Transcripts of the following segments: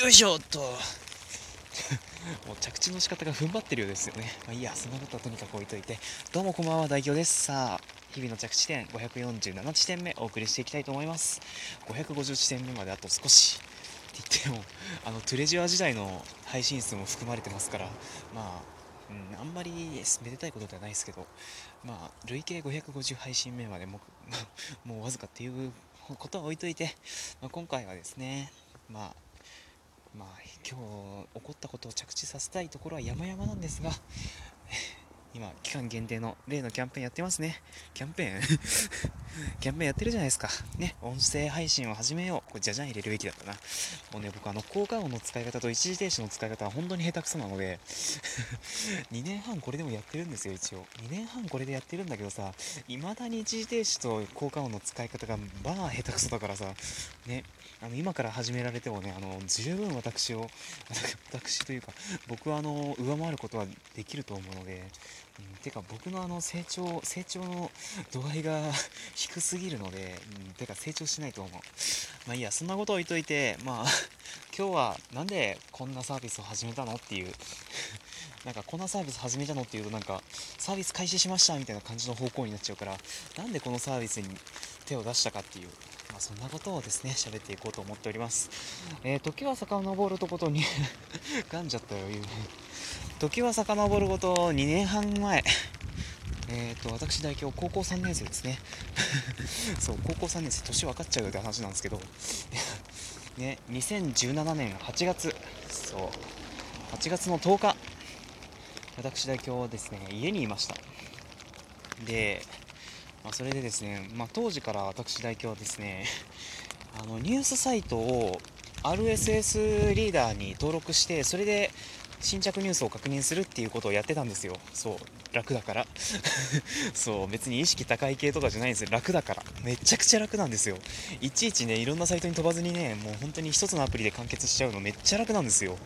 よいしょっと もう着地の仕方が踏ん張ってるようですよね。まあ、いいや、そんなことはとにかく置いといて。どうもこんばんは、代表です。さあ、日々の着地点547地点目お送りしていきたいと思います。550地点目まであと少し。って言っても、あの、トゥレジュア時代の配信数も含まれてますから、まあ、うん、あんまりめでたいことではないですけど、まあ、累計550配信目までも もうわずかっていうことは置いといて、まあ、今回はですね、まあ、まあ、今日起こったことを着地させたいところは山々なんですが、今、期間限定の例のキャンペーンやってますね。キャンペーン？キャンペーンやってるじゃないですか。ね、音声配信を始めよう。これ、じゃじゃん入れるべきだったな。もうね、僕、あの、効果音の使い方と一時停止の使い方は本当に下手くそなので 2年半これでもやってるんですよ、一応。2年半これでやってるんだけどさ、未だに一時停止と効果音の使い方が、まあ、下手くそだからさ、ね、あの、今から始められてもね、あの、十分私を、私というか、僕は、あの、上回ることはできると思うので、てか僕のあの成長、成長の度合いが 低すぎるので、うん、てか成長しないと思う。まあいいや、そんなことを置いといて、まあ、今日はなんでこんなサービスを始めたのっていう、なんかこんなサービス始めたのっていうとなんかサービス開始しましたみたいな感じの方向になっちゃうから、なんでこのサービスに手を出したかっていう、まあ、そんなことをですね、喋っていこうと思っております。えー、時は遡るとことに噛んじゃったよ、時は遡ること2年半前、えーと、私代表高校3年生ですね。そう高校3年生年分かっちゃうって話なんですけど。ね2017年8月。そう。8月の10日。私代表はですね家にいました。で、まあ、それでですね、まあ、当時から私代表はですねあのニュースサイトを RSS リーダーに登録してそれで新着ニュースを確認するっていうことをやってたんですよ。そう。楽だから。そう。別に意識高い系とかじゃないんですよ。楽だから。めちゃくちゃ楽なんですよ。いちいちね、いろんなサイトに飛ばずにね、もう本当に一つのアプリで完結しちゃうのめっちゃ楽なんですよ。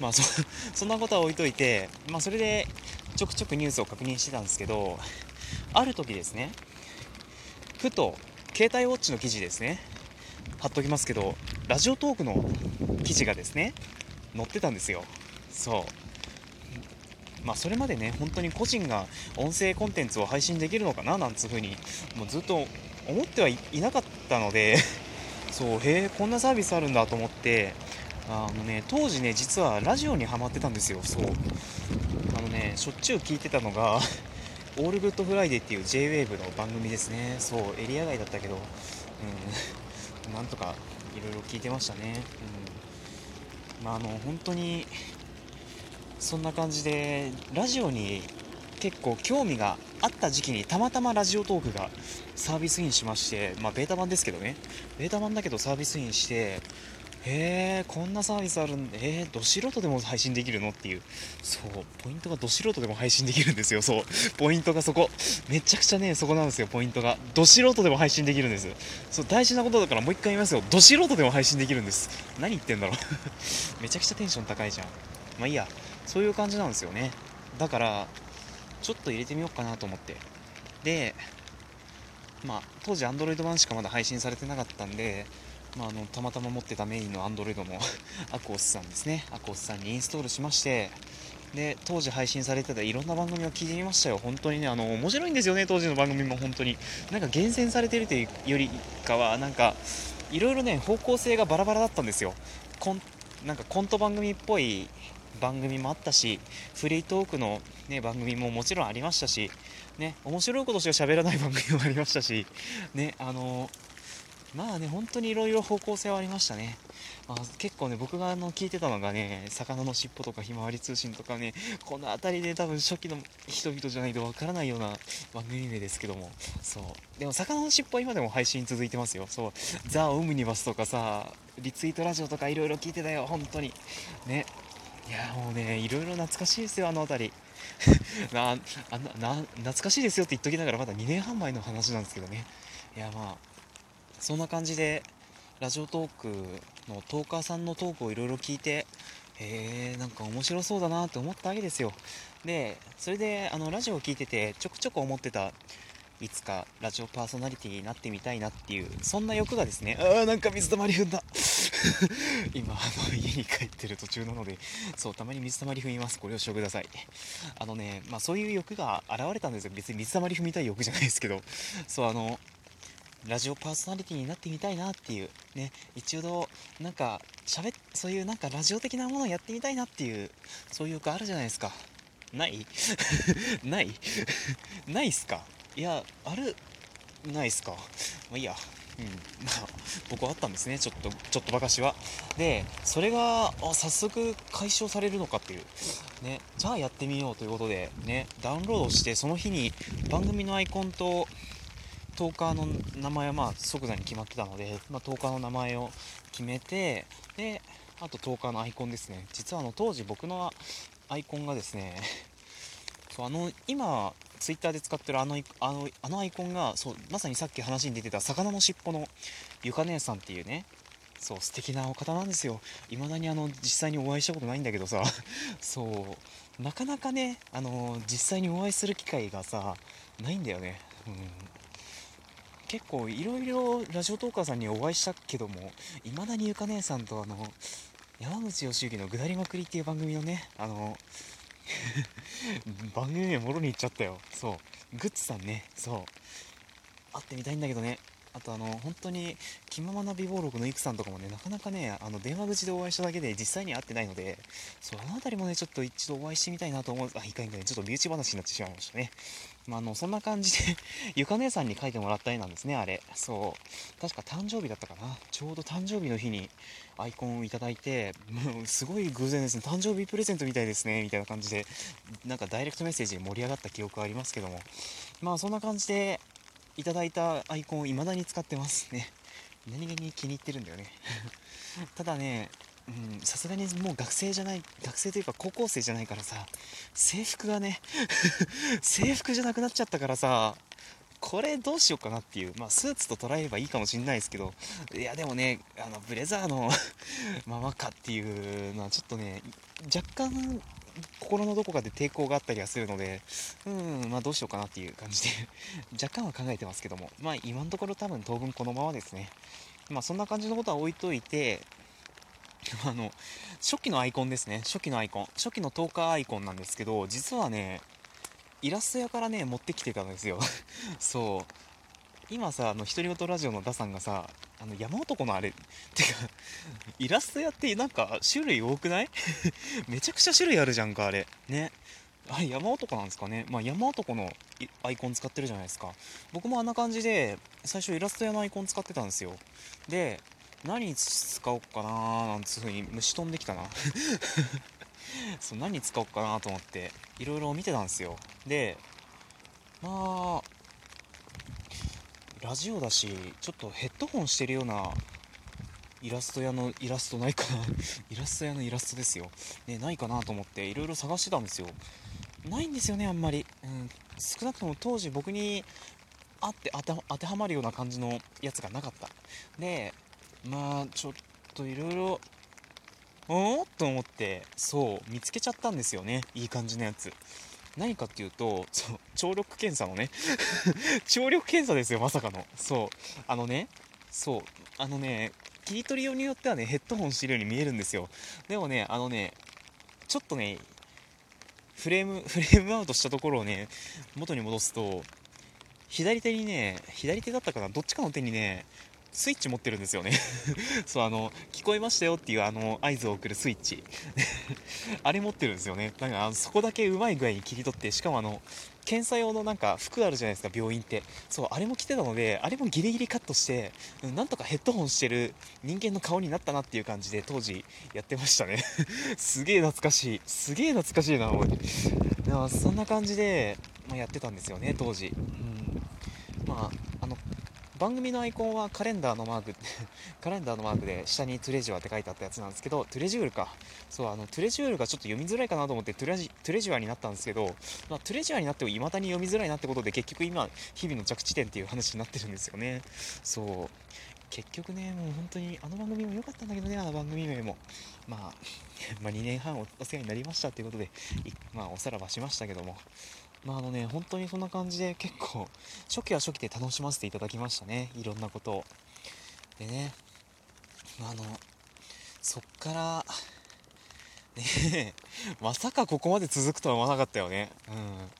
まあそ、そんなことは置いといて、まあそれでちょくちょくニュースを確認してたんですけど、ある時ですね、ふと、携帯ウォッチの記事ですね、貼っときますけど、ラジオトークの記事がですね、載ってたんですよ。そう。まあそれまでね本当に個人が音声コンテンツを配信できるのかななんつう風にもうずっと思ってはいなかったので そうへえこんなサービスあるんだと思ってあのね当時ね実はラジオにハマってたんですよそう。あのねしょっちゅう聞いてたのが オールグッドフライデーっていう JWAVE の番組ですね。そうエリア外だったけどうん。なんとかいろいろ聞いてましたね。うん。まああの本当にそんな感じでラジオに結構興味があった時期にたまたまラジオトークがサービスインしまして、まあ、ベータ版ですけどね。ベータ版だけどサービスインしてへえこんなサービスあるんでえー、ど素人でも配信できるのっていう。そうポイントがど素人でも配信できるんですよ。そうポイントがそこ。めちゃくちゃねそこなんですよポイントが。ど素人でも配信できるんです。そう大事なことだからもう一回言いますよ。ど素人でも配信できるんです。何言ってんだろう。めちゃくちゃテンション高いじゃん。まあいいや。そういう感じなんですよね。だからちょっと入れてみようかなと思って。でまあ当時 Android 版しかまだ配信されてなかったんでまあ、あのたまたま持ってたメインの Android のアコースさんですね。アコースさんにインストールしまして。で当時配信されてたいろんな番組を聞いてみましたよ。本当にねあの面白いんですよね当時の番組も本当に。なんか厳選されてるというよりかはなんかいろいろね方向性がバラバラだったんですよ。コンなんかコント番組っぽい番組もあったしフリートークの、ね、番組ももちろんありましたし、ね、面白いことしか喋らない番組もありましたし、ね、あのまあね、本当にいろいろ方向性はありましたね。まあ、結構ね、僕があの聞いてたのがね、魚の尻尾とかひまわり通信とかね、この辺りで多分初期の人々じゃないとわからないような番組名ですけども、そう。でも、魚の尻尾は今でも配信続いてますよ。そう。ザ・オムニバスとかさ、リツイートラジオとかいろいろ聞いてたよ、本当に。ね。いやもうねいろいろ懐かしいですよあの辺り。なあな懐かしいですよって言っときながらまだ2年半前の話なんですけどね。いやまあそんな感じでラジオトークのトーカーさんのトークをいろいろ聞いてへえんか面白そうだなって思ったわけですよ。でそれであのラジオを聞いててちょくちょく思ってたいつかラジオパーソナリティになってみたいなっていうそんな欲がですねあーなんか水溜まり踏んだ。今あの家に帰ってる途中なのでそうたまに水たまり踏みます。ご了承ください。あのねまあそういう欲が現れたんですよ。別に水たまり踏みたい欲じゃないですけど。そうあのラジオパーソナリティになってみたいなっていう。ね一度なんか喋っそういうなんかラジオ的なものをやってみたいなっていうそういう欲あるじゃないですか。ない？ない？ないっすか？いやあるないっすか？まあいいや。うん。まあ僕はあったんですねちょっとちょっとばかしは。でそれがあ早速解消されるのかっていう。ねじゃあやってみようということでねダウンロードしてその日に番組のアイコンとトーカーの名前はまあ即座に決まってたので、まあ、トーカーの名前を決めてであとトーカーのアイコンですね。実はあの当時僕のアイコンがですね そうあの今ツイッターで使ってるあのあのあのアイコンがそうまさにさっき話に出てた魚の尻尾のゆか姉さんっていうね。そう素敵なお方なんですよ。未だにあの実際にお会いしたことないんだけどさ。そうなかなかねあの実際にお会いする機会がさないんだよね。うん。結構いろいろラジオトーカーさんにお会いしたけどもいまだにゆか姉さんとあの山口義行の「ぐだりまくり」っていう番組のねあの 番組名もろに行っちゃったよ。そう。グッズさんね。そう。会ってみたいんだけどね。あとあの本当に気ままな美貌録のイクさんとかもねなかなかねあの電話口でお会いしただけで実際に会ってないのでそうあの辺りもねちょっと一度お会いしてみたいなと思うあいかんいかんちょっと身内話になってしまいましたね。まあ、あのそんな感じで ゆか姉さんに描いてもらった絵なんですねあれ。そう。確か誕生日だったかな。ちょうど誕生日の日にアイコンをいただいてもうすごい偶然ですね。誕生日プレゼントみたいですねみたいな感じでなんかダイレクトメッセージで盛り上がった記憶はありますけども。まあそんな感じでいただいたアイコンを未だに使ってますね。何気に気に入ってるんだよね。ただねさすがにもう学生じゃない学生というか高校生じゃないからさ制服がね 制服じゃなくなっちゃったからさこれどうしようかなっていう、まあ、スーツと捉えればいいかもしんないですけどいやでもねあのブレザーの ままかっていうのはちょっとね若干心のどこかで抵抗があったりはするのでうんまあどうしようかなっていう感じで 若干は考えてますけどもまあ今のところ多分当分このままですね。まあそんな感じのことは置いといて あの初期のアイコンですね。初期のアイコン。初期のトーカーアイコンなんですけど実はねイラスト屋からね持ってきてたんですよ。そう。今さあの独り言ラジオのダさんがさあの山男のあれってかイラスト屋ってなんか種類多くない？めちゃくちゃ種類あるじゃんかあれ。ね。あれ山男なんですかね？まあ山男のアイコン使ってるじゃないですか。僕もあんな感じで最初イラスト屋のアイコン使ってたんですよ。で何使おうかななんつう風に虫飛んできたな。そう何使おうかなと思っていろいろ見てたんですよ。でまあラジオだしちょっとヘッドホンしてるようなイラスト屋のイラストないかな。イラスト屋のイラストですよ、ね、ないかなと思っていろいろ探してたんですよ。ないんですよねあんまり、うん、少なくとも当時僕にあって当てはまるような感じのやつがなかった。でまあちょっといろいろおと思ってそう見つけちゃったんですよね。いい感じのやつ。何かっていうとそう聴力検査のね 聴力検査ですよまさかの。そうあのねそうあのね切り取り用によってはねヘッドホンしてるように見えるんですよ。でもねあのねちょっとねフレームフレームアウトしたところをね元に戻すと左手にね左手だったかなどっちかの手にねスイッチ持ってるんですよね。そうあの聞こえましたよっていうあの合図を送るスイッチ。あれ持ってるんですよね。だからそこだけうまい具合に切り取ってしかもあの検査用のなんか服あるじゃないですか病院って。そうあれも着てたのであれもギリギリカットしてなんとかヘッドホンしてる人間の顔になったなっていう感じで当時やってましたね。すげえ懐かしい。すげえ懐かしいなおいそんな感じで、まあ、やってたんですよね当時。番組のアイコンはカレンダーのマーク カレンダーのマークで下にトゥレジュアって書いてあったやつなんですけどトゥレジュールか。そうあのトゥレジュールがちょっと読みづらいかなと思ってトゥレジトゥレジュアになったんですけど、まあ、トゥレジュアになっても未だに読みづらいなってことで結局今日々の着地点っていう話になってるんですよね。そう。結局ねもう本当にあの番組も良かったんだけどねあの番組名も、まあ、まあ2年半お世話になりましたっていうことでまあおさらばしましたけども。まああのね本当にそんな感じで結構初期は初期で楽しませていただきましたね。いろんなことを。でねあのそっからね まさかここまで続くとは思わなかったよね。うん。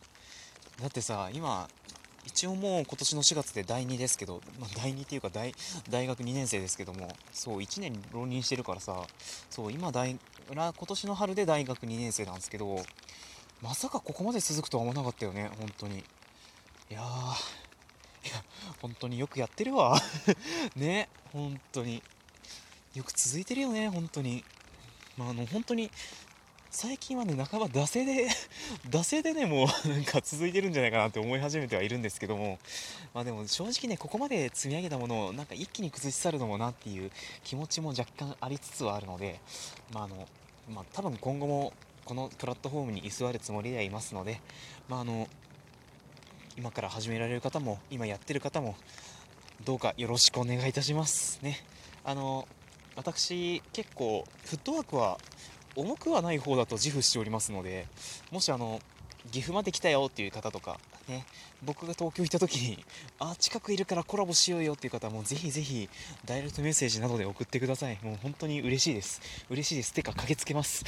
だってさ今一応もう今年の4月で第2ですけど、まあ、第2っていうか大大学2年生ですけどもそう1年浪人してるからさそう今大今年の春で大学2年生なんですけどまさかここまで続くとは思わなかったよね本当に。いやーいや本当によくやってるわ。ね本当に。よく続いてるよね本当に。まああの本当に最近はね半ば惰性で 惰性でねもうなんか続いてるんじゃないかなって思い始めてはいるんですけども。まあでも正直ねここまで積み上げたものをなんか一気に崩し去るのもなっていう気持ちも若干ありつつはあるのでまああのまあ多分今後もこのプラットフォームに居座るつもりではいますのでまああの今から始められる方も今やってる方もどうかよろしくお願いいたします。ね。あの私結構フットワークは重くはない方だと自負しておりますのでもしあの岐阜まで来たよっていう方とかね僕が東京行った時にあ近くいるからコラボしようよっていう方はもうぜひぜひダイレクトメッセージなどで送ってください。もう本当に嬉しいです。嬉しいです。てか駆けつけます。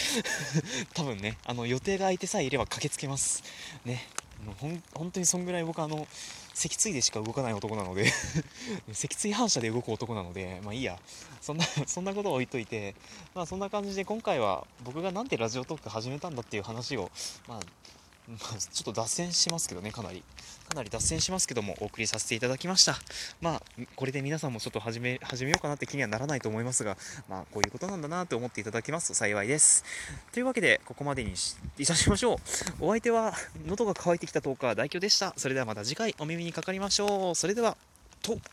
多分ねあの予定が空いてさえいれば駆けつけます。ねもうほん本当にそんぐらい僕あの脊椎でしか動かない男なので。脊椎反射で動く男なのでまあいいや。そんな そんなことを置いといてまあそんな感じで今回は僕がなんでラジオトーク始めたんだっていう話をまあまあ、ちょっと脱線しますけどね、かなり。かなり脱線しますけども、お送りさせていただきました。まあ、これで皆さんもちょっと始め、始めようかなって気にはならないと思いますが、まあ、こういうことなんだなと思っていただけますと幸いです。というわけで、ここまでにいたしましょう。お相手は、喉が渇いてきたトーカー、大京でした。それではまた次回お耳にかかりましょう。それでは、と。